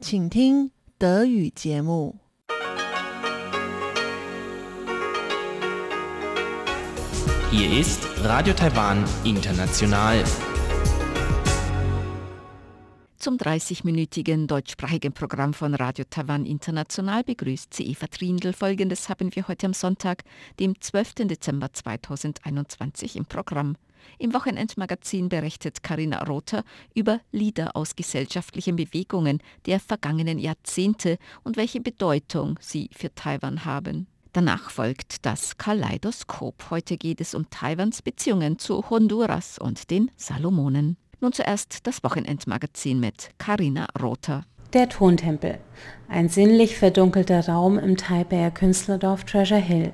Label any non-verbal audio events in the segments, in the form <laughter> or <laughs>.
请听德语节目。Hier ist Radio Taiwan International. Zum 30-minütigen deutschsprachigen Programm von Radio Taiwan International begrüßt sie Eva Trindl. Folgendes haben wir heute am Sonntag, dem 12. Dezember 2021 im Programm. Im Wochenendmagazin berichtet Karina Rother über Lieder aus gesellschaftlichen Bewegungen der vergangenen Jahrzehnte und welche Bedeutung sie für Taiwan haben. Danach folgt das Kaleidoskop. Heute geht es um Taiwans Beziehungen zu Honduras und den Salomonen. Nun zuerst das Wochenendmagazin mit Karina Rother. Der Tontempel. Ein sinnlich verdunkelter Raum im Taipeier Künstlerdorf Treasure Hill.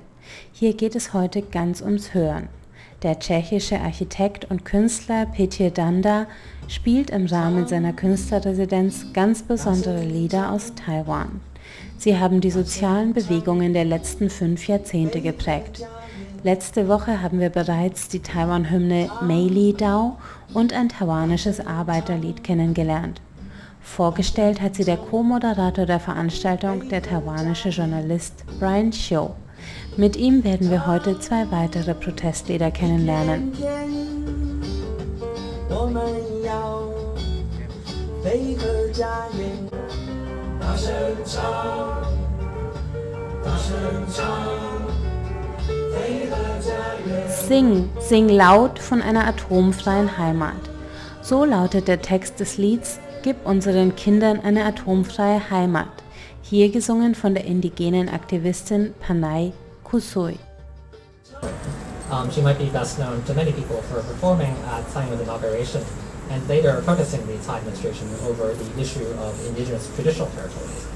Hier geht es heute ganz ums Hören. Der tschechische Architekt und Künstler Petir Danda spielt im Rahmen seiner Künstlerresidenz ganz besondere Lieder aus Taiwan. Sie haben die sozialen Bewegungen der letzten fünf Jahrzehnte geprägt. Letzte Woche haben wir bereits die Taiwan-Hymne Mei Li Dao und ein taiwanisches Arbeiterlied kennengelernt. Vorgestellt hat sie der Co-Moderator der Veranstaltung, der taiwanische Journalist Brian Chiu. Mit ihm werden wir heute zwei weitere Protestlieder kennenlernen. Sing, sing laut von einer atomfreien Heimat. So lautet der Text des Lieds Gib unseren Kindern eine atomfreie Heimat hier gesungen von der indigenen Aktivistin Panay Kusui. Um, she might be best known to many people for performing at Tsai's inauguration and later protesting the Tsai administration over the issue of indigenous traditional territories.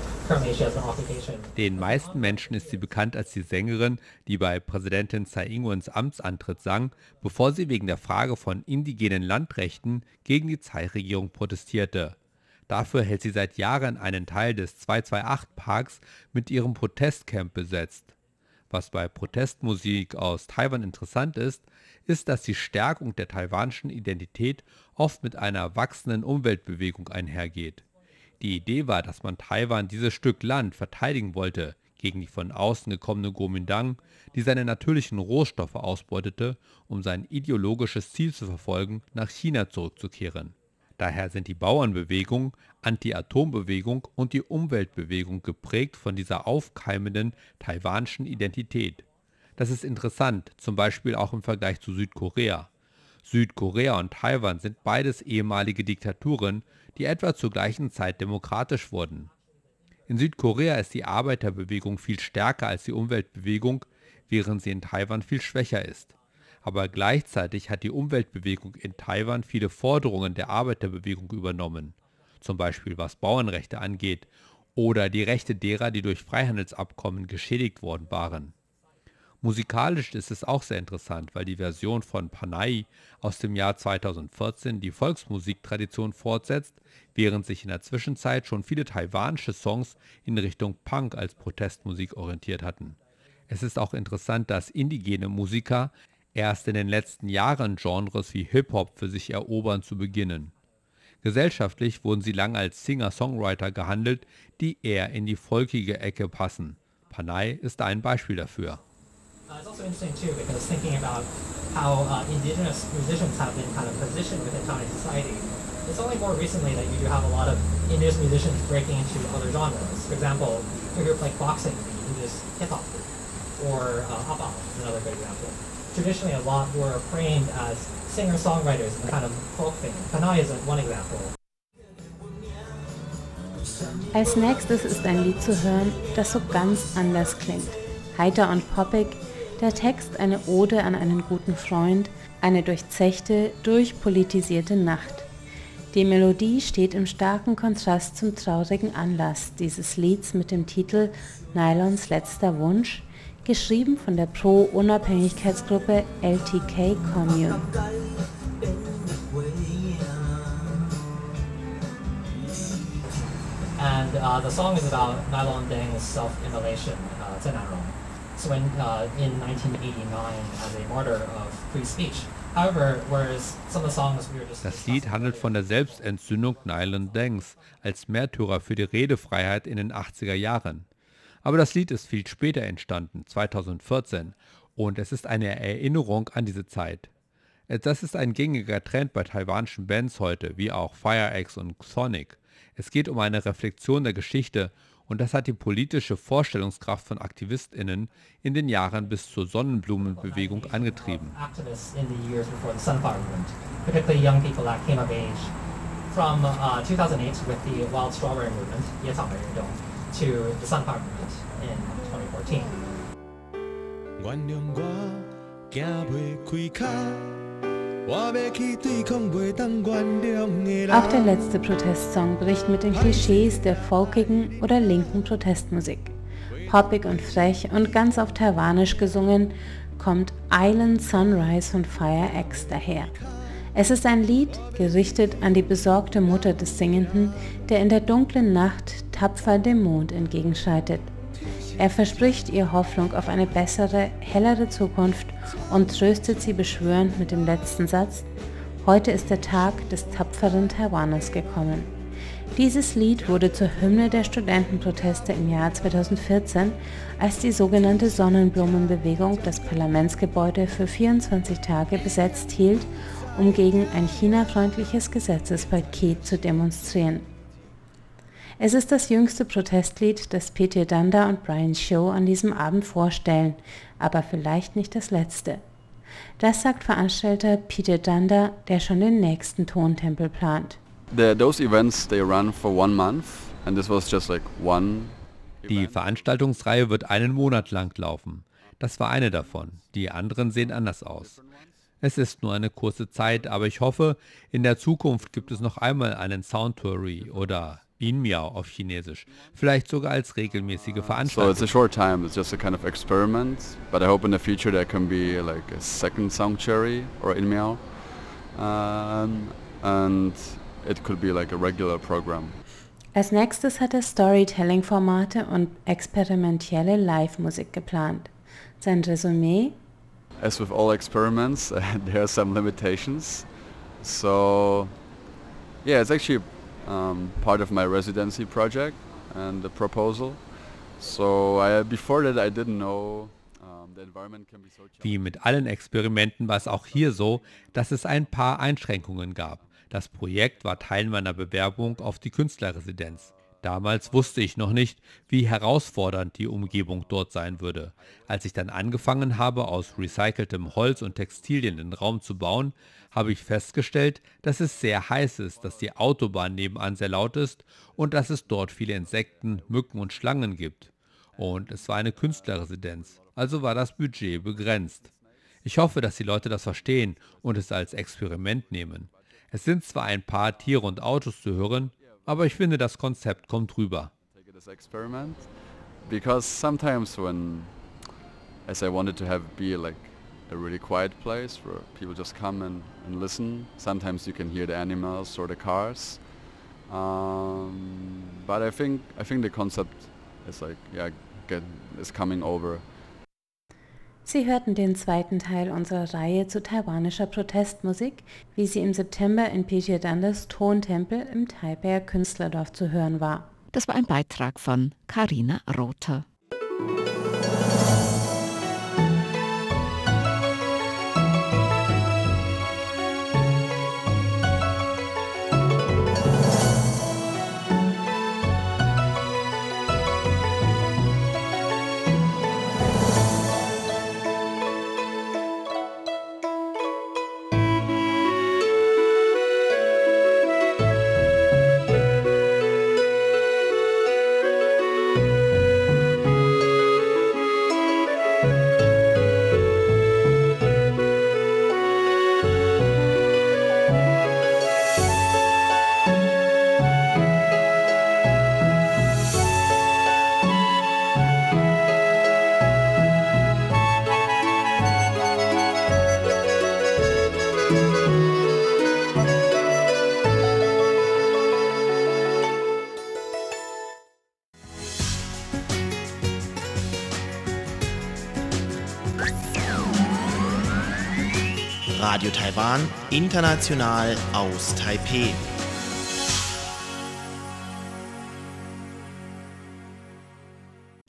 Den meisten Menschen ist sie bekannt als die Sängerin, die bei Präsidentin Tsai Ing-wens Amtsantritt sang, bevor sie wegen der Frage von indigenen Landrechten gegen die Tsai-Regierung protestierte. Dafür hält sie seit Jahren einen Teil des 228-Parks mit ihrem Protestcamp besetzt. Was bei Protestmusik aus Taiwan interessant ist, ist, dass die Stärkung der taiwanischen Identität oft mit einer wachsenden Umweltbewegung einhergeht. Die Idee war, dass man Taiwan dieses Stück Land verteidigen wollte gegen die von außen gekommene Kuomintang, die seine natürlichen Rohstoffe ausbeutete, um sein ideologisches Ziel zu verfolgen, nach China zurückzukehren. Daher sind die Bauernbewegung, Anti-Atom-Bewegung und die Umweltbewegung geprägt von dieser aufkeimenden taiwanischen Identität. Das ist interessant, zum Beispiel auch im Vergleich zu Südkorea. Südkorea und Taiwan sind beides ehemalige Diktaturen, die etwa zur gleichen Zeit demokratisch wurden. In Südkorea ist die Arbeiterbewegung viel stärker als die Umweltbewegung, während sie in Taiwan viel schwächer ist aber gleichzeitig hat die Umweltbewegung in Taiwan viele Forderungen der Arbeiterbewegung übernommen, zum Beispiel was Bauernrechte angeht oder die Rechte derer, die durch Freihandelsabkommen geschädigt worden waren. Musikalisch ist es auch sehr interessant, weil die Version von Panay aus dem Jahr 2014 die Volksmusiktradition fortsetzt, während sich in der Zwischenzeit schon viele taiwanische Songs in Richtung Punk als Protestmusik orientiert hatten. Es ist auch interessant, dass indigene Musiker erst in den letzten Jahren Genres wie Hip-Hop für sich erobern zu beginnen. Gesellschaftlich wurden sie lange als Singer-Songwriter gehandelt, die eher in die folkige Ecke passen. Panay ist ein Beispiel dafür. It's also uh, indigenous it's only more recently that you do have a lot of indigenous musicians breaking into other genres. For example, a group like boxing, you just hip hop or uh, Abao is another good example traditionally a lot were framed as singer-songwriters in the kind of folk thing. Panay is one example. Als nächstes ist ein Lied zu hören, das so ganz anders klingt. Heiter und poppig, der Text eine Ode an einen guten Freund, eine durchzechte, durchpolitisierte Nacht. Die Melodie steht im starken Kontrast zum traurigen Anlass dieses Lieds mit dem Titel Nylons letzter Wunsch, geschrieben von der Pro-Unabhängigkeitsgruppe LTK Commune. And uh, the song is about Nylon Deng's self-immolation, uh, So uh, in 1989, as a martyr of free speech, Das Lied handelt von der Selbstentzündung Nyland Danks als Märtyrer für die Redefreiheit in den 80er Jahren. Aber das Lied ist viel später entstanden, 2014, und es ist eine Erinnerung an diese Zeit. Das ist ein gängiger Trend bei taiwanischen Bands heute, wie auch FireX und Sonic. Es geht um eine Reflexion der Geschichte und das hat die politische Vorstellungskraft von AktivistInnen in den Jahren bis zur Sonnenblumenbewegung angetrieben. From uh, 2008 with the Wild to the Sunflower Movement in 2014. Auch der letzte Protestsong bricht mit den Klischees der folkigen oder linken Protestmusik. Poppig und frech und ganz auf Taiwanisch gesungen, kommt Island Sunrise von Fire X daher. Es ist ein Lied, gerichtet an die besorgte Mutter des Singenden, der in der dunklen Nacht tapfer dem Mond entgegenschreitet. Er verspricht ihr Hoffnung auf eine bessere, hellere Zukunft und tröstet sie beschwörend mit dem letzten Satz, heute ist der Tag des tapferen Taiwaners gekommen. Dieses Lied wurde zur Hymne der Studentenproteste im Jahr 2014, als die sogenannte Sonnenblumenbewegung das Parlamentsgebäude für 24 Tage besetzt hielt, um gegen ein chinafreundliches Gesetzespaket zu demonstrieren. Es ist das jüngste Protestlied, das Peter Danda und Brian Show an diesem Abend vorstellen, aber vielleicht nicht das letzte. Das sagt Veranstalter Peter Danda, der schon den nächsten Tontempel plant. The, those events they run for one month and this was just like one die Veranstaltungsreihe wird einen Monat lang laufen. Das war eine davon. Die anderen sehen anders aus. Es ist nur eine kurze Zeit, aber ich hoffe, in der Zukunft gibt es noch einmal einen Soundtouri oder Yin Miao auf Chinesisch. Vielleicht sogar als regelmäßige Veranstaltung. So it's a short time, it's just a kind of experiment, but I hope in the future there can be like a second sanctuary or In Miao. Um, and it could be like a regular program. Als nächstes hat er Storytelling-Formate und experimentelle Live-Musik geplant. Sein Resümee? As with all experiments, <laughs> there are some limitations. So, yeah, it's actually um, part of my residency project and the proposal. So I, before that I didn't know Wie mit allen Experimenten war es auch hier so, dass es ein paar Einschränkungen gab. Das Projekt war Teil meiner Bewerbung auf die Künstlerresidenz. Damals wusste ich noch nicht, wie herausfordernd die Umgebung dort sein würde. Als ich dann angefangen habe, aus recyceltem Holz und Textilien den Raum zu bauen, habe ich festgestellt, dass es sehr heiß ist, dass die Autobahn nebenan sehr laut ist und dass es dort viele Insekten, Mücken und Schlangen gibt. Und es war eine Künstlerresidenz, also war das Budget begrenzt. Ich hoffe, dass die Leute das verstehen und es als Experiment nehmen. Es sind zwar ein paar Tiere und Autos zu hören, aber ich finde, das Konzept kommt rüber. Because sometimes when, as I wanted to have be like a really quiet place where people just come and, and listen. Sometimes you can hear the animals or the cars. Um, but I think I think the concept is like yeah get, is coming over. Sie hörten den zweiten Teil unserer Reihe zu taiwanischer Protestmusik, wie sie im September in Peter Dandas Tontempel im Taipei Künstlerdorf zu hören war. Das war ein Beitrag von Karina Rother. Radio Taiwan, international aus Taipeh.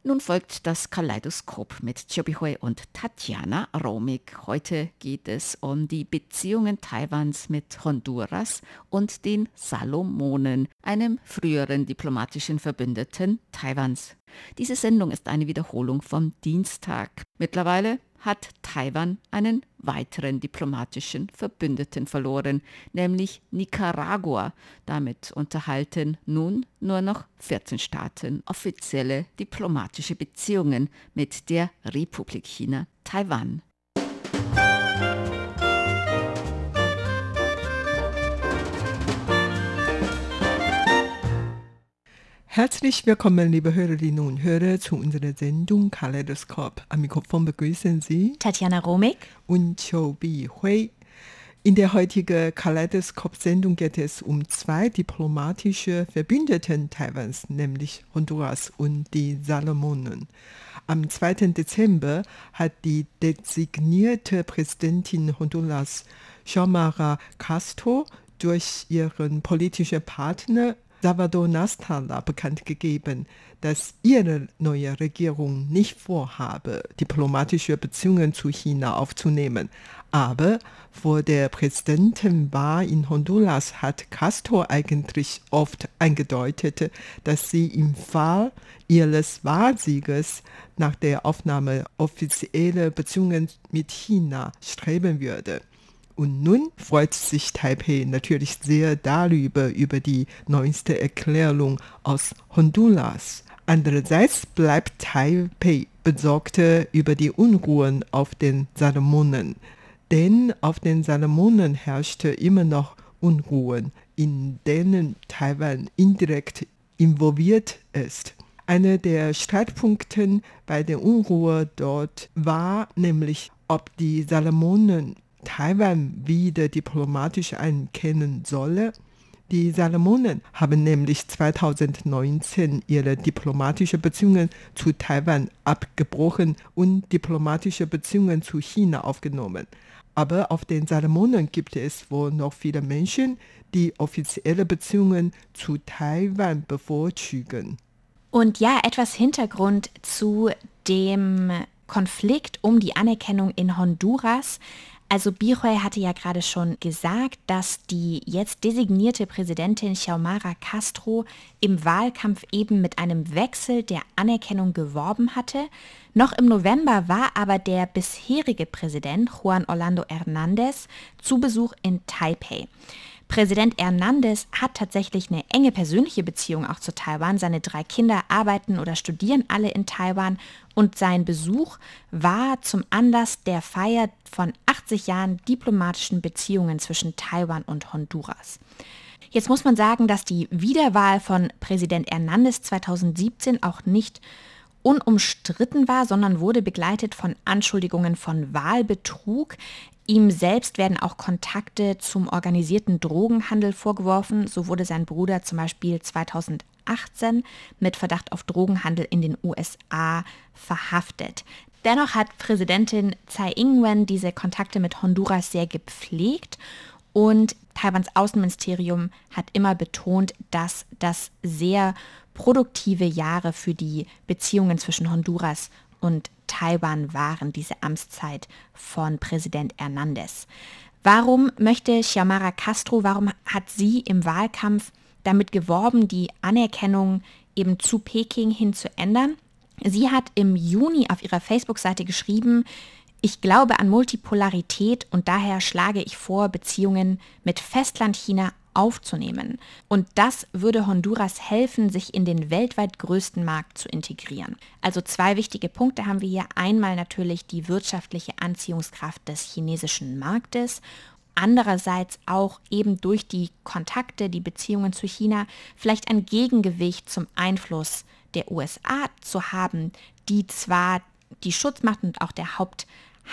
Nun folgt das Kaleidoskop mit Chobihui und Tatjana Romig. Heute geht es um die Beziehungen Taiwans mit Honduras und den Salomonen, einem früheren diplomatischen Verbündeten Taiwans. Diese Sendung ist eine Wiederholung vom Dienstag. Mittlerweile hat Taiwan einen weiteren diplomatischen Verbündeten verloren, nämlich Nicaragua. Damit unterhalten nun nur noch 14 Staaten offizielle diplomatische Beziehungen mit der Republik China Taiwan. Herzlich willkommen, liebe Hörerinnen und Hörer, zu unserer Sendung Kaleidoskop. Am Mikrofon begrüßen Sie Tatjana Romig und Cho Bi Hui. In der heutigen Kaleidoskop-Sendung geht es um zwei diplomatische Verbündeten Taiwans, nämlich Honduras und die Salomonen. Am 2. Dezember hat die designierte Präsidentin Honduras, Xiomara Castro, durch ihren politischen Partner Salvador Nastala bekannt gegeben, dass ihre neue Regierung nicht vorhabe, diplomatische Beziehungen zu China aufzunehmen. Aber vor der Präsidentenwahl in Honduras hat Castro eigentlich oft eingedeutet, dass sie im Fall ihres Wahlsieges nach der Aufnahme offizieller Beziehungen mit China streben würde. Und nun freut sich Taipei natürlich sehr darüber, über die neueste Erklärung aus Honduras. Andererseits bleibt Taipei besorgter über die Unruhen auf den Salomonen. Denn auf den Salomonen herrschte immer noch Unruhen, in denen Taiwan indirekt involviert ist. Einer der Streitpunkte bei der Unruhe dort war nämlich, ob die Salomonen Taiwan wieder diplomatisch anerkennen solle. Die Salomonen haben nämlich 2019 ihre diplomatischen Beziehungen zu Taiwan abgebrochen und diplomatische Beziehungen zu China aufgenommen. Aber auf den Salomonen gibt es wohl noch viele Menschen, die offizielle Beziehungen zu Taiwan bevorzugen. Und ja, etwas Hintergrund zu dem Konflikt um die Anerkennung in Honduras. Also Biroy hatte ja gerade schon gesagt, dass die jetzt designierte Präsidentin Xiomara Castro im Wahlkampf eben mit einem Wechsel der Anerkennung geworben hatte. Noch im November war aber der bisherige Präsident Juan Orlando Hernández zu Besuch in Taipei. Präsident Hernandez hat tatsächlich eine enge persönliche Beziehung auch zu Taiwan. Seine drei Kinder arbeiten oder studieren alle in Taiwan und sein Besuch war zum Anlass der Feier von 80 Jahren diplomatischen Beziehungen zwischen Taiwan und Honduras. Jetzt muss man sagen, dass die Wiederwahl von Präsident Hernandez 2017 auch nicht unumstritten war, sondern wurde begleitet von Anschuldigungen von Wahlbetrug. Ihm selbst werden auch Kontakte zum organisierten Drogenhandel vorgeworfen. So wurde sein Bruder zum Beispiel 2018 mit Verdacht auf Drogenhandel in den USA verhaftet. Dennoch hat Präsidentin Tsai Ing-wen diese Kontakte mit Honduras sehr gepflegt und Taiwans Außenministerium hat immer betont, dass das sehr produktive Jahre für die Beziehungen zwischen Honduras und Taiwan waren, diese Amtszeit von Präsident Hernandez. Warum möchte Xiomara Castro, warum hat sie im Wahlkampf damit geworben, die Anerkennung eben zu Peking hin zu ändern? Sie hat im Juni auf ihrer Facebook-Seite geschrieben, ich glaube an Multipolarität und daher schlage ich vor, Beziehungen mit Festlandchina aufzunehmen. Und das würde Honduras helfen, sich in den weltweit größten Markt zu integrieren. Also zwei wichtige Punkte haben wir hier. Einmal natürlich die wirtschaftliche Anziehungskraft des chinesischen Marktes andererseits auch eben durch die Kontakte, die Beziehungen zu China vielleicht ein Gegengewicht zum Einfluss der USA zu haben, die zwar die Schutzmacht und auch der Haupt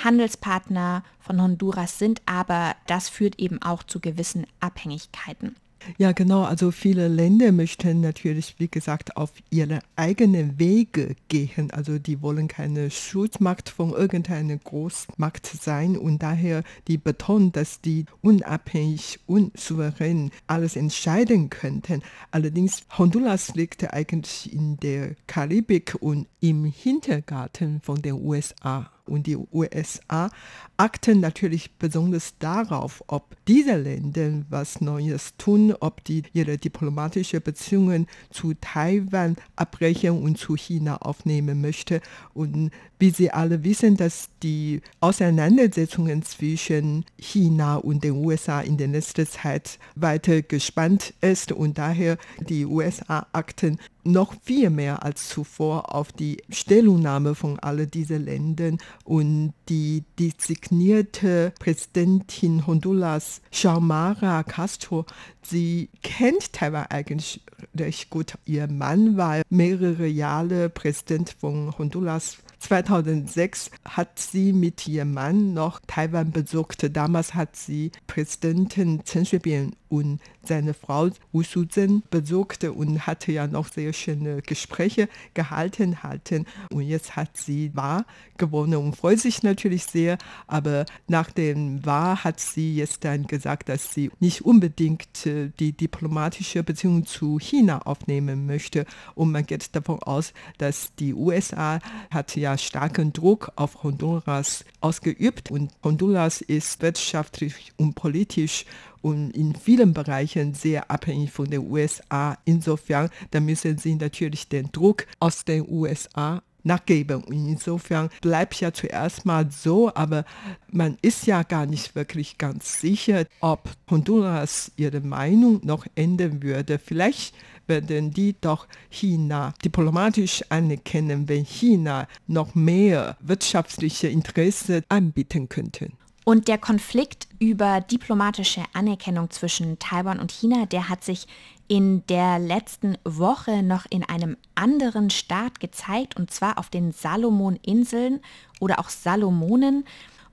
Handelspartner von Honduras sind, aber das führt eben auch zu gewissen Abhängigkeiten. Ja, genau. Also viele Länder möchten natürlich, wie gesagt, auf ihre eigenen Wege gehen. Also die wollen keine Schutzmacht von irgendeiner Großmacht sein und daher die betonen, dass die unabhängig und souverän alles entscheiden könnten. Allerdings Honduras liegt eigentlich in der Karibik und im Hintergarten von den USA und die USA achten natürlich besonders darauf, ob diese Länder was Neues tun, ob die ihre diplomatischen Beziehungen zu Taiwan abbrechen und zu China aufnehmen möchte. Und wie Sie alle wissen, dass die Auseinandersetzungen zwischen China und den USA in der letzten Zeit weiter gespannt ist und daher die USA achten noch viel mehr als zuvor auf die Stellungnahme von all diesen Ländern und die designierte Präsidentin Honduras, Xiomara Castro, sie kennt Taiwan eigentlich recht gut. Ihr Mann war mehrere Jahre Präsident von Honduras 2006 hat sie mit ihrem Mann noch Taiwan besucht. Damals hat sie Präsidentin Chen Shui-bian und seine Frau Wu Shuzhen besuchte und hatte ja noch sehr schöne Gespräche gehalten hatten. Und jetzt hat sie Wahl gewonnen und freut sich natürlich sehr. Aber nach dem Wahl hat sie jetzt dann gesagt, dass sie nicht unbedingt äh, die diplomatische Beziehung zu China aufnehmen möchte. Und man geht davon aus, dass die USA hat ja starken Druck auf Honduras ausgeübt und Honduras ist wirtschaftlich und politisch und in vielen Bereichen sehr abhängig von den USA. Insofern, da müssen sie natürlich den Druck aus den USA nachgeben. insofern bleibt ja zuerst mal so, aber man ist ja gar nicht wirklich ganz sicher, ob Honduras ihre Meinung noch ändern würde. Vielleicht werden die doch China diplomatisch anerkennen, wenn China noch mehr wirtschaftliche Interesse anbieten könnte. Und der Konflikt über diplomatische Anerkennung zwischen Taiwan und China, der hat sich in der letzten Woche noch in einem anderen Staat gezeigt, und zwar auf den Salomoninseln oder auch Salomonen.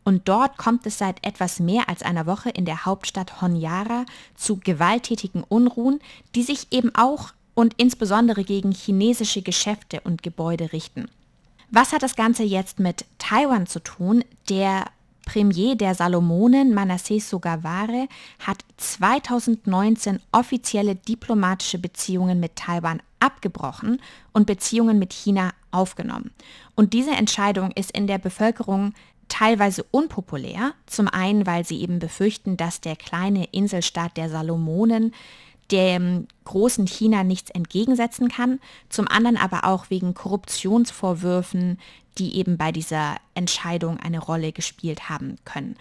Und dort kommt es seit etwas mehr als einer Woche in der Hauptstadt Honiara zu gewalttätigen Unruhen, die sich eben auch und insbesondere gegen chinesische Geschäfte und Gebäude richten. Was hat das Ganze jetzt mit Taiwan zu tun? Der Premier der Salomonen, Manasseh Sogavare, hat 2019 offizielle diplomatische Beziehungen mit Taiwan abgebrochen und Beziehungen mit China aufgenommen. Und diese Entscheidung ist in der Bevölkerung teilweise unpopulär. Zum einen, weil sie eben befürchten, dass der kleine Inselstaat der Salomonen dem großen China nichts entgegensetzen kann, zum anderen aber auch wegen Korruptionsvorwürfen, die eben bei dieser Entscheidung eine Rolle gespielt haben können.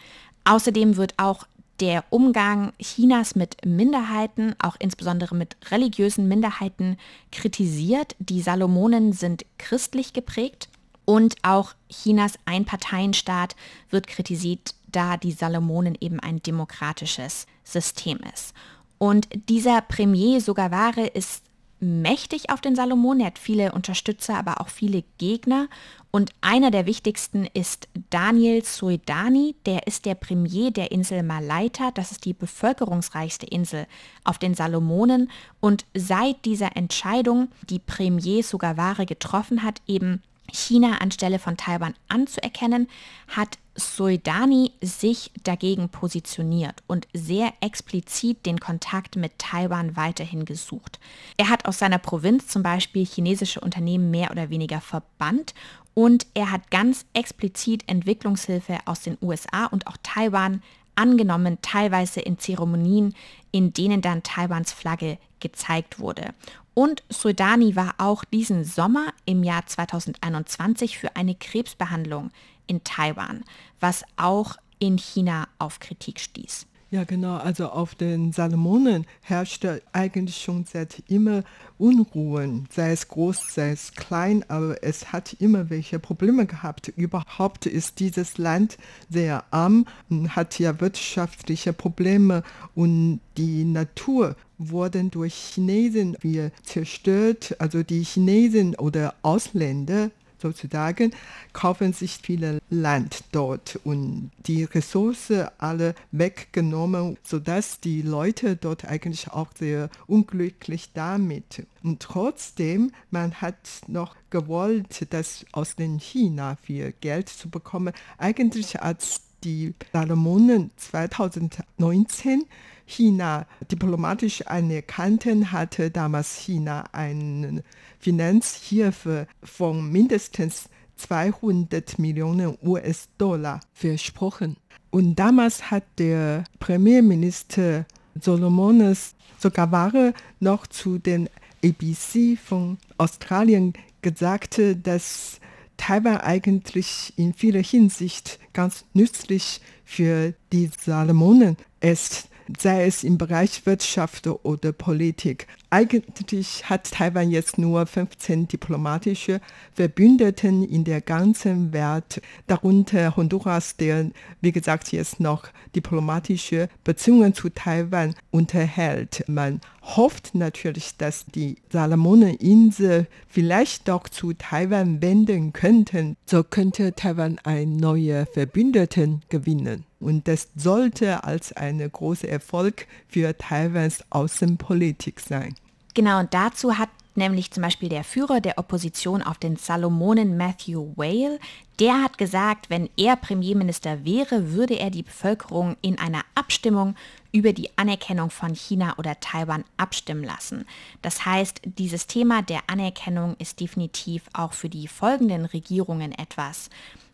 Außerdem wird auch der Umgang Chinas mit Minderheiten, auch insbesondere mit religiösen Minderheiten, kritisiert. Die Salomonen sind christlich geprägt und auch Chinas Einparteienstaat wird kritisiert, da die Salomonen eben ein demokratisches System ist. Und dieser Premier Sogavare ist mächtig auf den Salomon. Er hat viele Unterstützer, aber auch viele Gegner. Und einer der wichtigsten ist Daniel Suedani. Der ist der Premier der Insel Malaita. Das ist die bevölkerungsreichste Insel auf den Salomonen. Und seit dieser Entscheidung, die Premier Sugaware getroffen hat, eben China anstelle von Taiwan anzuerkennen, hat Soidani sich dagegen positioniert und sehr explizit den Kontakt mit Taiwan weiterhin gesucht. Er hat aus seiner Provinz zum Beispiel chinesische Unternehmen mehr oder weniger verbannt und er hat ganz explizit Entwicklungshilfe aus den USA und auch Taiwan angenommen, teilweise in Zeremonien, in denen dann Taiwans Flagge gezeigt wurde. Und Soidani war auch diesen Sommer im Jahr 2021 für eine Krebsbehandlung in Taiwan, was auch in China auf Kritik stieß. Ja, genau. Also auf den Salomonen herrschte eigentlich schon seit immer Unruhen, sei es groß, sei es klein, aber es hat immer welche Probleme gehabt. Überhaupt ist dieses Land sehr arm, hat ja wirtschaftliche Probleme und die Natur wurden durch Chinesen zerstört. Also die Chinesen oder Ausländer sozusagen, kaufen sich viele Land dort und die Ressourcen alle weggenommen, sodass die Leute dort eigentlich auch sehr unglücklich damit. Und trotzdem, man hat noch gewollt, dass aus den China viel Geld zu bekommen. Eigentlich als die Salomonen 2019 China diplomatisch anerkannten, hatte damals China eine Finanzhilfe von mindestens 200 Millionen US-Dollar versprochen. Und damals hat der Premierminister Solomones sogar Ware noch zu den ABC von Australien gesagt, dass Taiwan eigentlich in vieler Hinsicht ganz nützlich für die Salomonen ist sei es im Bereich Wirtschaft oder Politik. Eigentlich hat Taiwan jetzt nur 15 diplomatische Verbündeten in der ganzen Welt, darunter Honduras, der, wie gesagt, jetzt noch diplomatische Beziehungen zu Taiwan unterhält. Man hofft natürlich, dass die Salomoneninsel vielleicht doch zu Taiwan wenden könnten. So könnte Taiwan ein neuer Verbündeten gewinnen. Und das sollte als ein großer Erfolg für Taiwans Außenpolitik sein. Genau, und dazu hat nämlich zum Beispiel der Führer der Opposition auf den Salomonen, Matthew Whale, der hat gesagt, wenn er Premierminister wäre, würde er die Bevölkerung in einer Abstimmung über die Anerkennung von China oder Taiwan abstimmen lassen. Das heißt, dieses Thema der Anerkennung ist definitiv auch für die folgenden Regierungen etwas,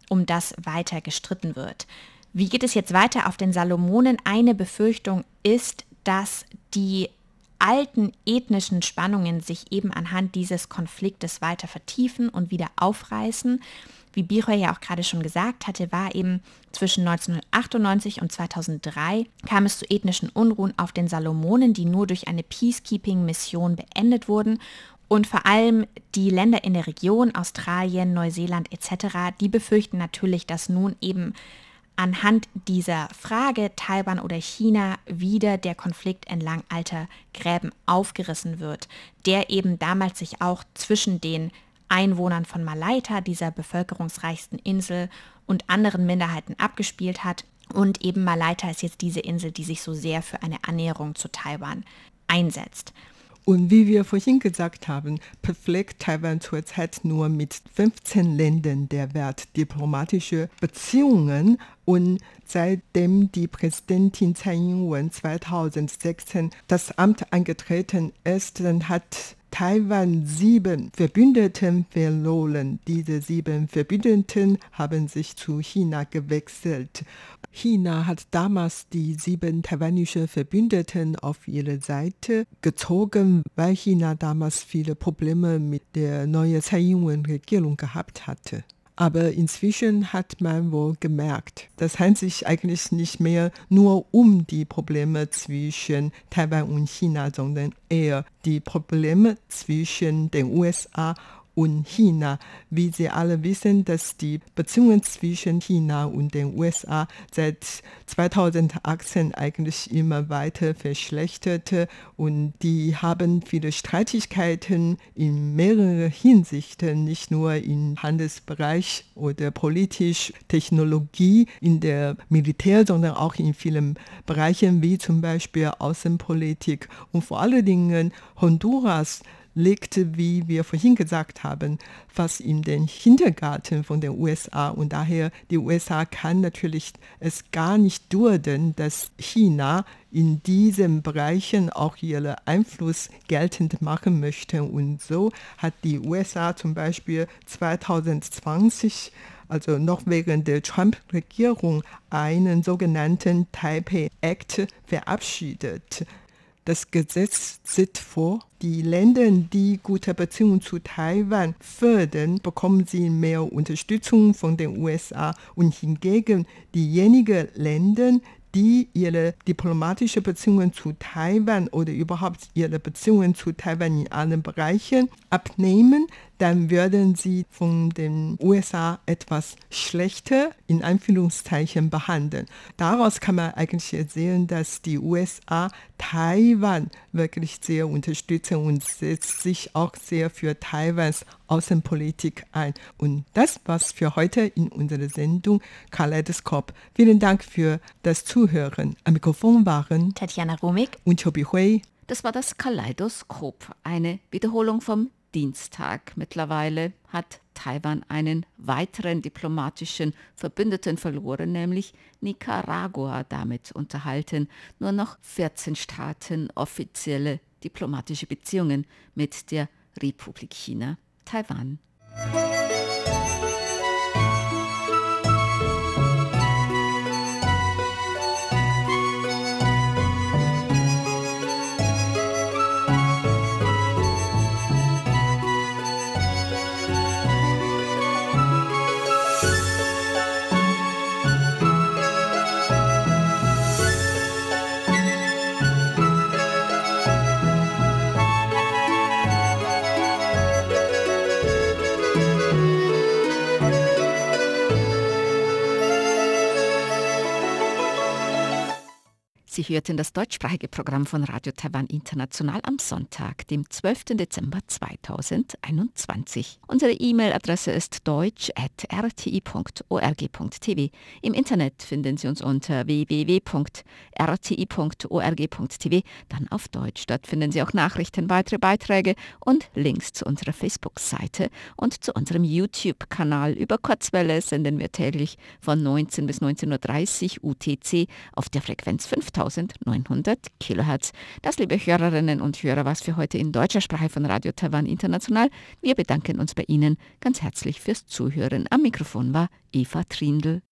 um das weiter gestritten wird. Wie geht es jetzt weiter auf den Salomonen? Eine Befürchtung ist, dass die alten ethnischen Spannungen sich eben anhand dieses Konfliktes weiter vertiefen und wieder aufreißen. Wie Biroy ja auch gerade schon gesagt hatte, war eben zwischen 1998 und 2003 kam es zu ethnischen Unruhen auf den Salomonen, die nur durch eine Peacekeeping-Mission beendet wurden. Und vor allem die Länder in der Region, Australien, Neuseeland etc., die befürchten natürlich, dass nun eben anhand dieser Frage Taiwan oder China wieder der Konflikt entlang alter Gräben aufgerissen wird, der eben damals sich auch zwischen den Einwohnern von Malaita, dieser bevölkerungsreichsten Insel, und anderen Minderheiten abgespielt hat. Und eben Malaita ist jetzt diese Insel, die sich so sehr für eine Annäherung zu Taiwan einsetzt. Und wie wir vorhin gesagt haben, pflegt Taiwan zurzeit nur mit 15 Ländern der Welt diplomatische Beziehungen. Und seitdem die Präsidentin Tsai Ing-wen 2016 das Amt eingetreten ist, dann hat Taiwan sieben Verbündeten verloren. Diese sieben Verbündeten haben sich zu China gewechselt. China hat damals die sieben taiwanische Verbündeten auf ihre Seite gezogen, weil China damals viele Probleme mit der neuen Tsai Ing-wen-Regierung gehabt hatte. Aber inzwischen hat man wohl gemerkt, das handelt sich eigentlich nicht mehr nur um die Probleme zwischen Taiwan und China, sondern eher die Probleme zwischen den USA und China. Wie Sie alle wissen, dass die Beziehungen zwischen China und den USA seit 2018 eigentlich immer weiter verschlechterte und die haben viele Streitigkeiten in mehreren Hinsichten, nicht nur im Handelsbereich oder politisch, Technologie, in der Militär, sondern auch in vielen Bereichen wie zum Beispiel Außenpolitik und vor allen Dingen Honduras legte, wie wir vorhin gesagt haben, fast in den Hintergarten von den USA. Und daher, die USA kann natürlich es gar nicht dulden, dass China in diesen Bereichen auch ihren Einfluss geltend machen möchte. Und so hat die USA zum Beispiel 2020 also noch während der Trump-Regierung, einen sogenannten Taipei Act verabschiedet. Das Gesetz sieht vor, die Länder, die gute Beziehungen zu Taiwan fördern, bekommen sie mehr Unterstützung von den USA und hingegen diejenigen Länder, die ihre diplomatische Beziehungen zu Taiwan oder überhaupt ihre Beziehungen zu Taiwan in allen Bereichen abnehmen, dann würden sie von den USA etwas schlechter in Anführungszeichen behandeln. Daraus kann man eigentlich sehen, dass die USA Taiwan wirklich sehr unterstützen und setzt sich auch sehr für Taiwans Außenpolitik ein. Und das war's für heute in unserer Sendung Kaleidoskop. Vielen Dank für das Zuhören. Am Mikrofon waren Tatjana Rumig und Chobi Hui. Das war das Kaleidoskop, eine Wiederholung vom Dienstag. Mittlerweile hat Taiwan einen weiteren diplomatischen Verbündeten verloren, nämlich Nicaragua damit unterhalten. Nur noch 14 Staaten offizielle diplomatische Beziehungen mit der Republik China, Taiwan. Sie hörten das deutschsprachige Programm von Radio Taiwan International am Sonntag, dem 12. Dezember 2021. Unsere E-Mail-Adresse ist deutsch.rti.org.tv. Im Internet finden Sie uns unter www.rti.org.tv, dann auf Deutsch. Dort finden Sie auch Nachrichten, weitere Beiträge und Links zu unserer Facebook-Seite und zu unserem YouTube-Kanal. Über Kurzwelle senden wir täglich von 19 bis 19.30 Uhr UTC auf der Frequenz 5000 1900 Kilohertz. Das, liebe Hörerinnen und Hörer, was für heute in deutscher Sprache von Radio Taiwan International. Wir bedanken uns bei Ihnen ganz herzlich fürs Zuhören. Am Mikrofon war Eva Trindl.